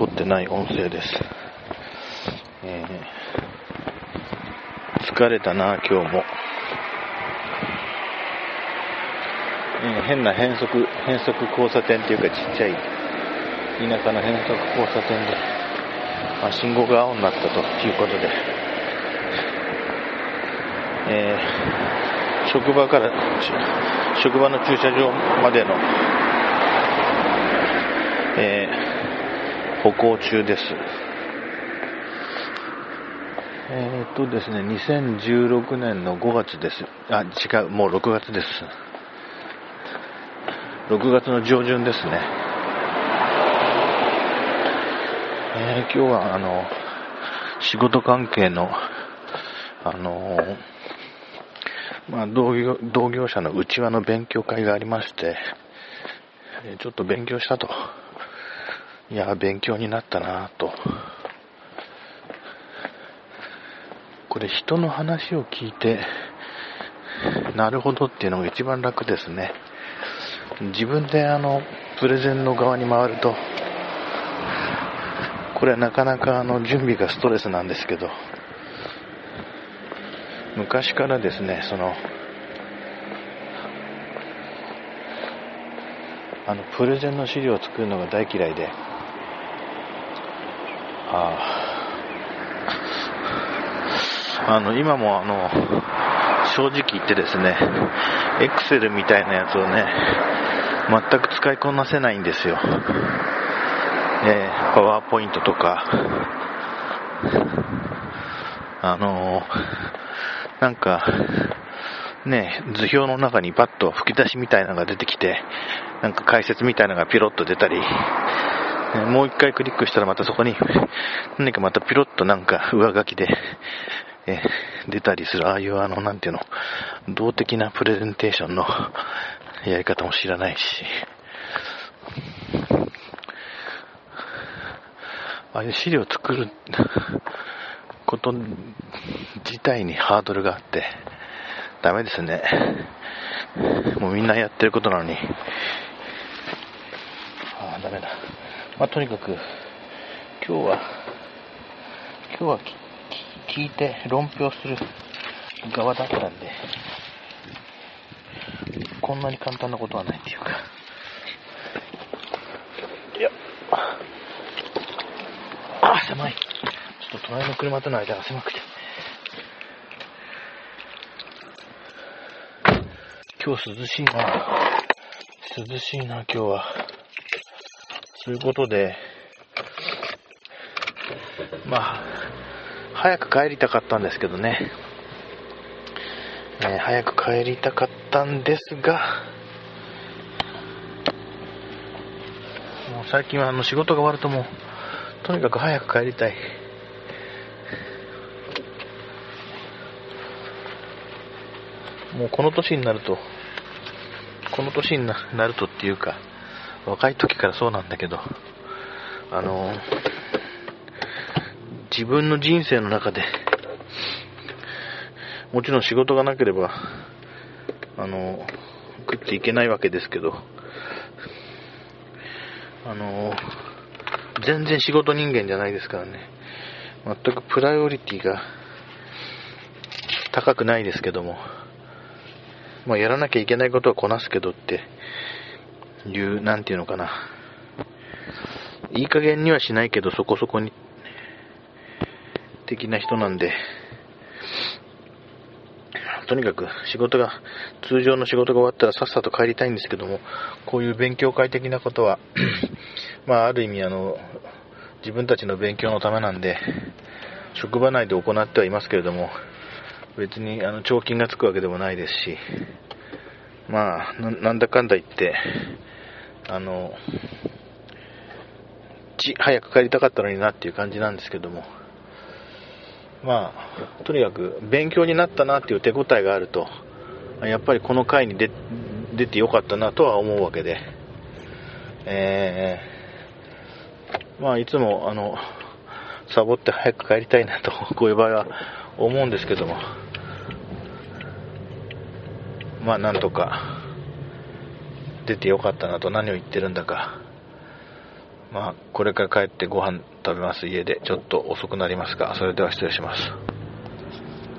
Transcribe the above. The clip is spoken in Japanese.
凝ってない音声です。えー、疲れたな、今日も。えー、変な変則、変則交差点っていうかちっちゃい田舎の変則交差点で、まあ、信号が青になったということで、えー、職場から、職場の駐車場までの、えー、歩行中です。えー、っとですね、2016年の5月です。あ、違う、もう6月です。6月の上旬ですね。えー、今日はあの、仕事関係の、あのまあ、同業、同業者の内輪の勉強会がありまして、ちょっと勉強したと。いや、勉強になったなと。これ人の話を聞いて、なるほどっていうのが一番楽ですね。自分であの、プレゼンの側に回ると、これはなかなかあの準備がストレスなんですけど、昔からですね、その、あの、プレゼンの資料を作るのが大嫌いで、あの、今もあの、正直言ってですね、エクセルみたいなやつをね、全く使いこなせないんですよ。えー、パワーポイントとか、あのー、なんか、ね、図表の中にパッと吹き出しみたいなのが出てきて、なんか解説みたいなのがピロッと出たり、もう一回クリックしたらまたそこに 何かまたピロッとなんか上書きで、え出たりする、ああいうあの、なんていうの、動的なプレゼンテーションのやり方も知らないし、ああいう資料作ること自体にハードルがあって、ダメですね。もうみんなやってることなのに。ああ、ダメだ。まあ、とにかく、今日は、今日は聞いて論評する側だったんで、こんなに簡単なことはないっていうか。いや。あ、狭い。ちょっと隣の車との間が狭くて。今日涼しいな。涼しいな、今日は。そういうことで、まあ、早く帰りたかったんですけどね。え、早く帰りたかったんですが、もう最近はあの仕事が終わるともう、とにかく早く帰りたい。もうこの年になると、この年になるとっていうか、若い時からそうなんだけど、あの、自分の人生の中で、もちろん仕事がなければ、あの、食っていけないわけですけど、あの、全然仕事人間じゃないですからね。全くプライオリティが高くないですけども、まあ、やらなきゃいけないことはこなすけどっていう、なんていうのかな。いい加減にはしないけどそこそこに、的な人なんで、とにかく仕事が、通常の仕事が終わったらさっさと帰りたいんですけども、こういう勉強会的なことは まあ、ある意味あの、自分たちの勉強のためなんで、職場内で行ってはいますけれども、別にあの彫金がつくわけでもないですし、まあ、なんだかんだ言って、あの、ち、早く帰りたかったのになっていう感じなんですけども、まあ、とにかく勉強になったなっていう手応えがあると、やっぱりこの回に出出てよかったなとは思うわけで、えー、まあいつもあの、サボって早く帰りたいなと、こういう場合は思うんですけども、まあなんとか出てよかったなと何を言ってるんだか、まあ、これから帰ってご飯食べます家で。ちょっと遅くなりますが、それでは失礼します。